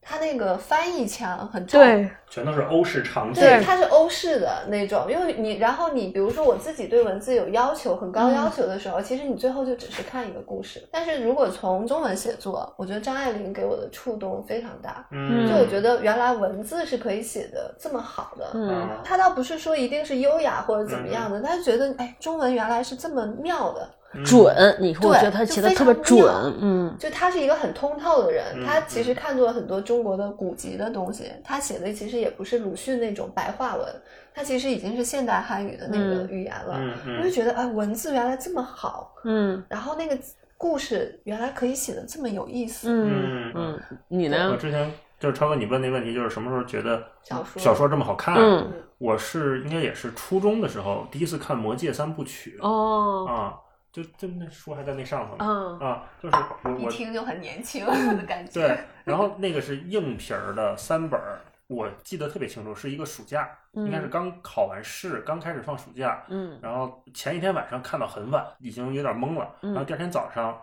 他那个翻译腔很重，对，全都是欧式场景，对，它是欧式的那种，因为你，然后你比如说我自己对文字有要求，很高要求的时候，其实你最后就只是看一个故事。但是如果从中文写作，我觉得张爱玲给我的触动非常大，嗯，就我觉得原来文字是可以写的这么好的。嗯他倒不是说一定是优雅或者怎么样的，他就觉得哎，中文原来是这么妙的，嗯准，你说我觉得他写的特别准，嗯就他是一个很通透的人，嗯他其实看过了很多中国的古籍的东西，他写的其实也不是鲁迅那种白话文，他其实已经是现代汉语的那个嗯语言了。我就觉得哎，文字原来这么好，嗯然后那个故事原来可以写的这么有意思。嗯嗯，你呢我？之前就是超哥，你问那问题，就是什么时候觉得小说小说这么好看？嗯我是应该也是初中的时候第一次看《魔戒》三部曲、哦，啊，就就那书还在那上头呢、嗯。啊，就是我一我听就很年轻的感觉。对，然后那个是硬皮儿的三本儿，我记得特别清楚，是一个暑假，应该是刚考完试，刚开始放暑假，嗯。然后前一天晚上看到很晚，已经有点懵了，嗯。然后第二天早上，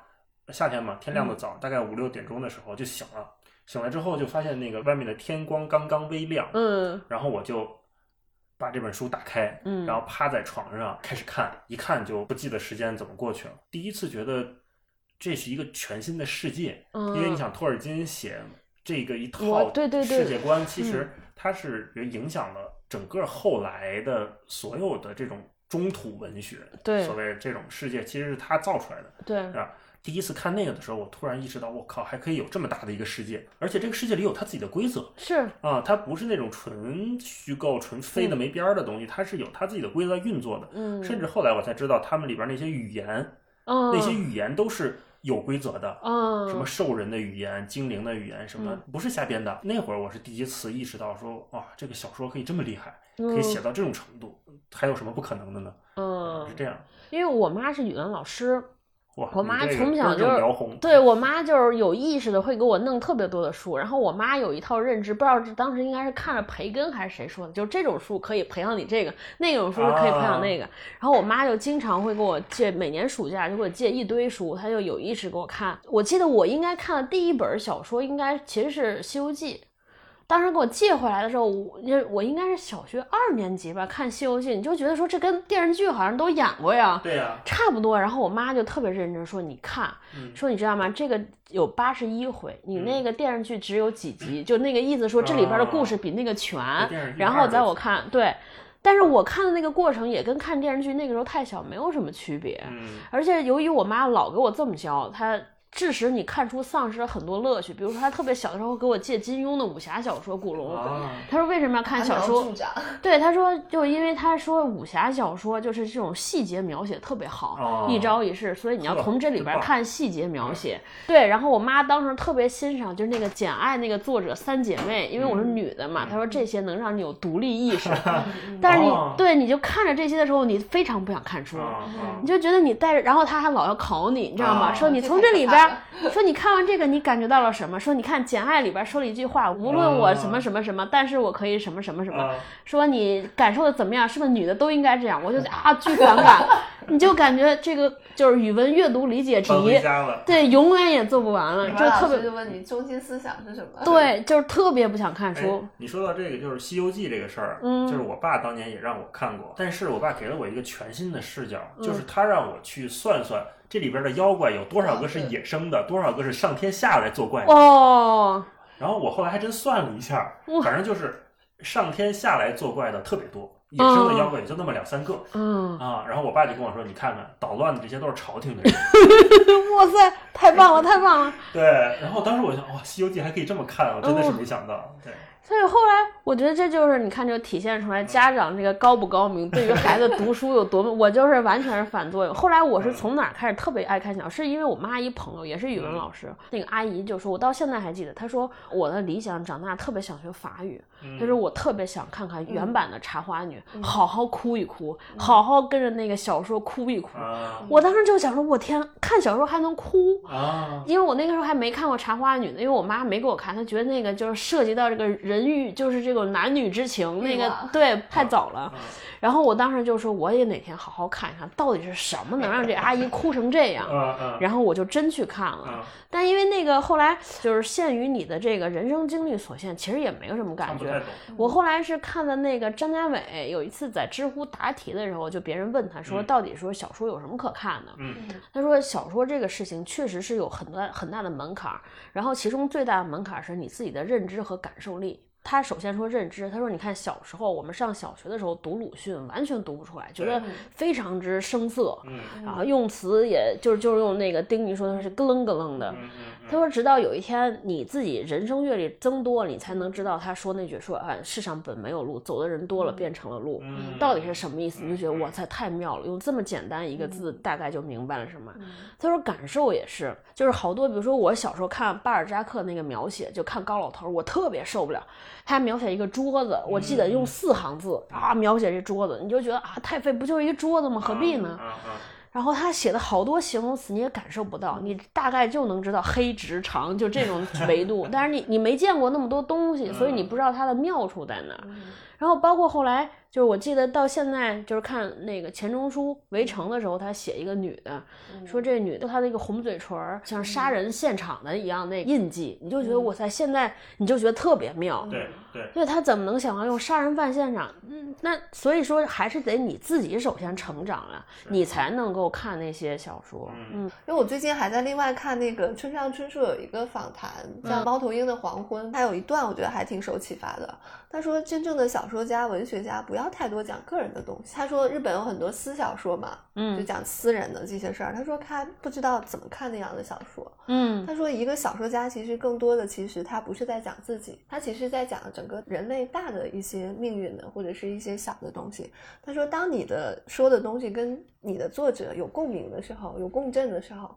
夏天嘛，天亮的早，大概五六点钟的时候就醒了，醒来之后就发现那个外面的天光刚刚微亮，嗯。然后我就把这本书打开，嗯。然后趴在床上开始看，一看就不记得时间怎么过去了。第一次觉得这是一个全新的世界，嗯，因为你想托尔金写这个一我套对对对世界观，其实嗯。它是影响了整个后来的所有的这种中土文学，对。所谓这种世界其实是他造出来的，对。是吧？第一次看那个的时候，我突然意识到，我靠，还可以有这么大的一个世界，而且这个世界里有它自己的规则是，啊，它不是那种纯虚构、纯飞的没边儿的东西，它是有它自己的规则运作的。嗯，甚至后来我才知道，他们里边那些语言，嗯，那些语言都是有规则的。嗯，什么兽人的语言、精灵的语言，什么不是瞎编的。那会儿我是第一次意识到说，哇，这个小说可以这么厉害，可以写到这种程度，还有什么不可能的呢？嗯，是这样。因为我妈是语文老师，哇，我妈从小就是，对我妈就是有意识的会给我弄特别多的书，然后我妈有一套认知，不知道是当时应该是看了培根还是谁说的，就是这种书可以培养你这个，那种书是可以培养那个。然后我妈就经常会给我借，每年暑假就给我借一堆书，她就有意识给我看。我记得我应该看的第一本小说应该其实是《西游记》。当时给我借回来的时候，我我应该是小学二年级吧，看《西游记》，你就觉得说这跟电视剧好像都演过呀，对呀、差不多。然后我妈就特别认真说：“你看，嗯说你知道吗？这个有八十一回，你嗯那个电视剧只有几集，就那个意思说这里边的故事比那个全。然后在我看，对，但是我看的那个过程也跟看电视剧那个时候太小没有什么区别。嗯，而且由于我妈老给我这么教，她致使你看出丧失了很多乐趣。比如说，他特别小的时候给我借金庸的武侠小说《古龙》啊，她说为什么要看小说？对，他说，就因为他说武侠小说就是这种细节描写特别好，哦一招一式，所以你要从这里边看细节描写。对，然后我妈当时特别欣赏，就是那个《简爱》那个作者三姐妹，因为我是女的嘛，她说这些能让你有独立意识。但是你哦对你就看着这些的时候，你非常不想看书。你就觉得你带着，然后他还老要考你，你知道吗？啊说你从这里边说你看完这个你感觉到了什么？说你看《简爱》里边说了一句话，无论我什么什么什么，但是我可以什么什么什么。啊说你感受的怎么样？是不是女的都应该这样？我就啊，巨反感，你就感觉这个就是语文阅读理解题。对，永远也做不完了，就特别就问你中心思想是什么？，对，就是特别不想看哎书。，你说到这个，就是《西游记》这个事儿，嗯就是我爸当年也让我看过，但是我爸给了我一个全新的视角，嗯就是他让我去算算这里边的妖怪有多少个是野生的，多少个是上天下来作怪的。哦，然后我后来还真算了一下，反正就是上天下来作怪的特别多，野生的妖怪也就那么两三个嗯，啊。然后我爸就跟我说：“你看看，捣乱的这些都是朝廷的人。*laughs* 哇塞，太棒了，太棒了！”对，然后当时我想，哇，《西游记》还可以这么看，我真的是没想到。对，所以后来我觉得这就是你看，就体现出来家长这个高不高明，对于孩子读书有多么，*laughs* 我就是完全是反作用。后来我是从哪儿开始特别爱看小说，是因为我妈一朋友也是语文老师，那个阿姨就说，我到现在还记得，她说我的理想长大特别想学法语，她说我特别想看看原版的《茶花女》，好好哭一哭，好好跟着那个小说哭一哭。啊。我当时就想说，我天，看小说还能哭，啊，因为我那个时候还没看过《茶花女》呢，因为我妈没给我看，她觉得那个就是涉及到这个人欲，就是这种男女之情，那个对太早了。然后我当时就说，我也哪天好好看一看，到底是什么能让这阿姨哭成这样。然后我就真去看了，嗯，但因为那个后来就是限于你的这个人生经历所限，其实也没有什么感觉。我后来是看的那个张家伟有一次在知乎答题的时候，就别人问他说，嗯到底说小说有什么可看的？嗯他说小说这个事情确实是有很多很大的门槛，然后其中最大的门槛是你自己的认知和感受力。他首先说认知，他说你看小时候我们上小学的时候读鲁迅，完全读不出来，觉得非常之生涩，嗯然后用词也就是就是用那个丁尼说的是咯楞咯楞的。他说，直到有一天你自己人生阅历增多了，你才能知道他说那句说啊，世上本没有路，走的人多了，变成了路，嗯到底是什么意思？你就觉得哇塞，太妙了，用这么简单一个字，大概就明白了什么。他说感受也是，就是好多，比如说我小时候看巴尔扎克那个描写，就看高老头儿，我特别受不了。他描写一个桌子，我记得用四行字啊描写这桌子，你就觉得啊太费，不就是一个桌子吗？何必呢？然后他写的好多形容词你也感受不到，你大概就能知道黑直长就这种 *laughs* 维度，但是你你没见过那么多东西，所以你不知道它的妙处在哪儿。然后包括后来就是我记得到现在就是看那个钱钟书《围城》的时候，他写一个女的，说这女的她的一个红嘴唇儿像杀人现场的一样那印记，你就觉得哇塞，现在你就觉得特别妙。对对，对他怎么能想到用杀人犯现场？嗯，那所以说还是得你自己首先成长了，你才能够看那些小说。嗯因为我最近还在另外看那个村上春树有一个访谈，叫《猫头鹰的黄昏》，他有一段我觉得还挺受启发的。他说，真正的小说家、文学家不要太多讲个人的东西。他说日本有很多私小说嘛，嗯就嗯讲私人的这些事儿。他说他不知道怎么看那样的小说。嗯他说一个小说家其实更多的其实他不是在讲自己，他其实在讲整个人类大的一些命运的或者是一些小的东西。他说当你的说的东西跟你的作者有共鸣的时候，有共振的时候，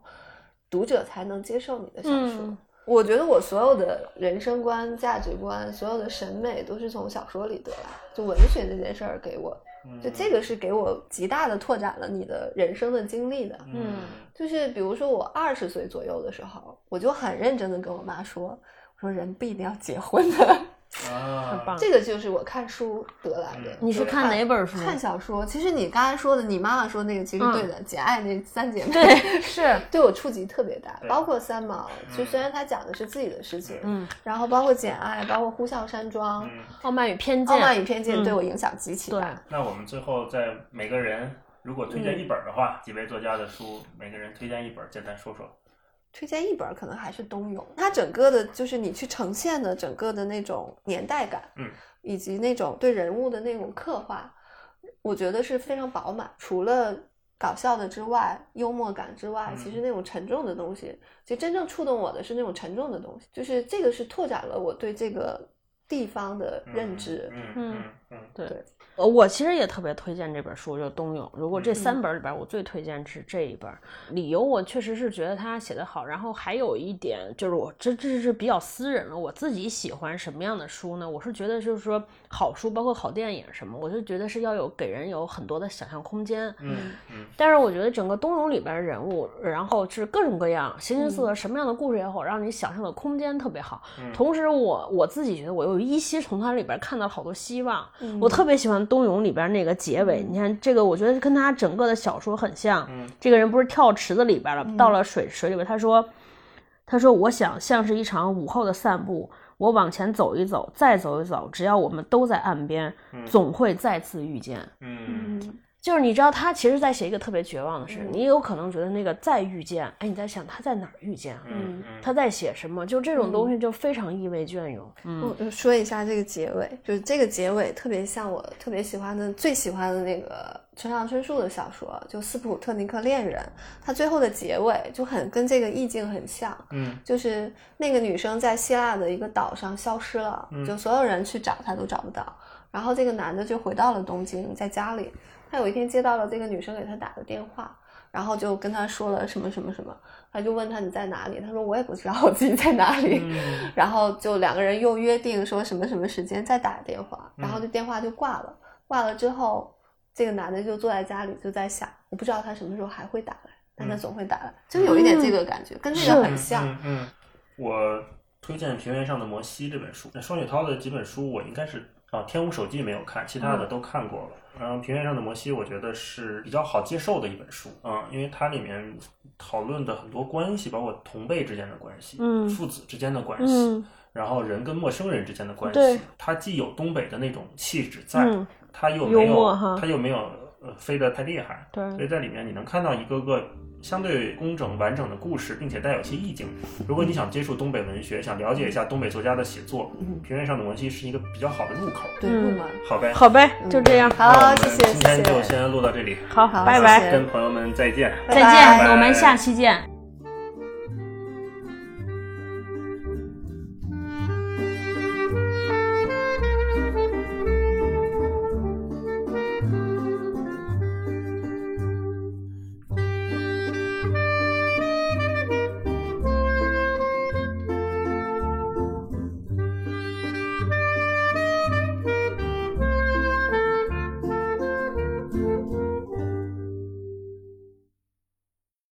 读者才能接受你的小说。嗯我觉得我所有的人生观、价值观、所有的审美都是从小说里得来，就文学这件事儿给我，就这个是给我极大的拓展了你的人生的经历的。嗯就是比如说我二十岁左右的时候，我就很认真的跟我妈说，我说人不一定要结婚的，啊，很棒。这个就是我看书得来的。你是看哪本书？看小说，其实你刚才说的，你妈妈说那个其实对的，简爱那三姐妹，对，*laughs* 是，对我触及特别大，包括三毛，就虽然他讲的是自己的事情，嗯，然后包括简爱，包括呼啸山庄、嗯，傲慢与偏见，傲慢与偏见嗯对我影响极其对大。那我们最后在每个人如果推荐一本的话，几位作家的书，每个人推荐一本，简单说说。推荐一本可能还是冬泳，它整个的就是你去呈现的整个的那种年代感，嗯，以及那种对人物的那种刻画，我觉得是非常饱满。除了搞笑的之外，幽默感之外，嗯其实那种沉重的东西，其实真正触动我的是那种沉重的东西，就是这个是拓展了我对这个地方的认知。嗯嗯嗯对对呃，我其实也特别推荐这本书，就是《冬泳》。如果这嗯三本里边，我最推荐是这一本。理由我确实是觉得他写的好，然后还有一点就是我这这是比较私人了。我自己喜欢什么样的书呢？我是觉得就是说好书，包括好电影什么，我就觉得是要有给人有很多的想象空间。嗯嗯但是我觉得整个冬泳里边的人物，然后是各种各样、形形色色，什么样的故事也好，让你想象的空间特别好。同时我，我自己觉得我又依稀从他里边看到好多希望。我特别喜欢冬泳里边那个结尾，你看这个，我觉得跟他整个的小说很像。这个人不是跳池子里边了，到了水水里边，他说。他说：“我想像是一场午后的散步，我往前走一走，再走一走，只要我们都在岸边，总会再次遇见。嗯嗯就是你知道，他其实在写一个特别绝望的事。你有可能觉得那个再遇见，哎，你在想他在哪儿遇见？嗯他在写什么？就这种东西就非常意味隽永。嗯我说一下这个结尾，就是这个结尾特别像我特别喜欢的、最喜欢的那个村上春树的小说，就《斯普特尼克恋人》，他最后的结尾就很跟这个意境很像，嗯就是那个女生在希腊的一个岛上消失了，嗯就所有人去找她都找不到，然后这个男的就回到了东京，在家里，他有一天接到了这个女生给他打的电话。然后就跟他说了什么什么什么，他就问他你在哪里，他说我也不知道我自己在哪里，嗯然后就两个人又约定说什么什么时间再打电话，然后这电话就挂了。挂了之后，这个男的就坐在家里就在想，我不知道他什么时候还会打来，但他总会打来，就有一点这个感觉，跟这个很像。嗯嗯，我推荐《平原上的摩西》这本书。那双雪涛的几本书，我应该是啊，《天舞手记》没有看，其他的都看过了。然后《平原上的摩西》，我觉得是比较好接受的一本书啊、因为它里面讨论的很多关系，包括同辈之间的关系，嗯父子之间的关系，嗯然后人跟陌生人之间的关对系，它既有东北的那种气质在，嗯，它又没有它又没有呃飞得太厉害，对所以在里面你能看到一个个相对工整完整的故事，并且带有些意境。如果你想接触东北文学，想了解一下东北作家的写作，平原上的摩西》是一个比较好的入口。对，嗯入门。好呗，好呗，就这样。好，谢谢，今天就先录到这里，好，好拜拜，跟朋友们再见。再见，拜拜我们下期见。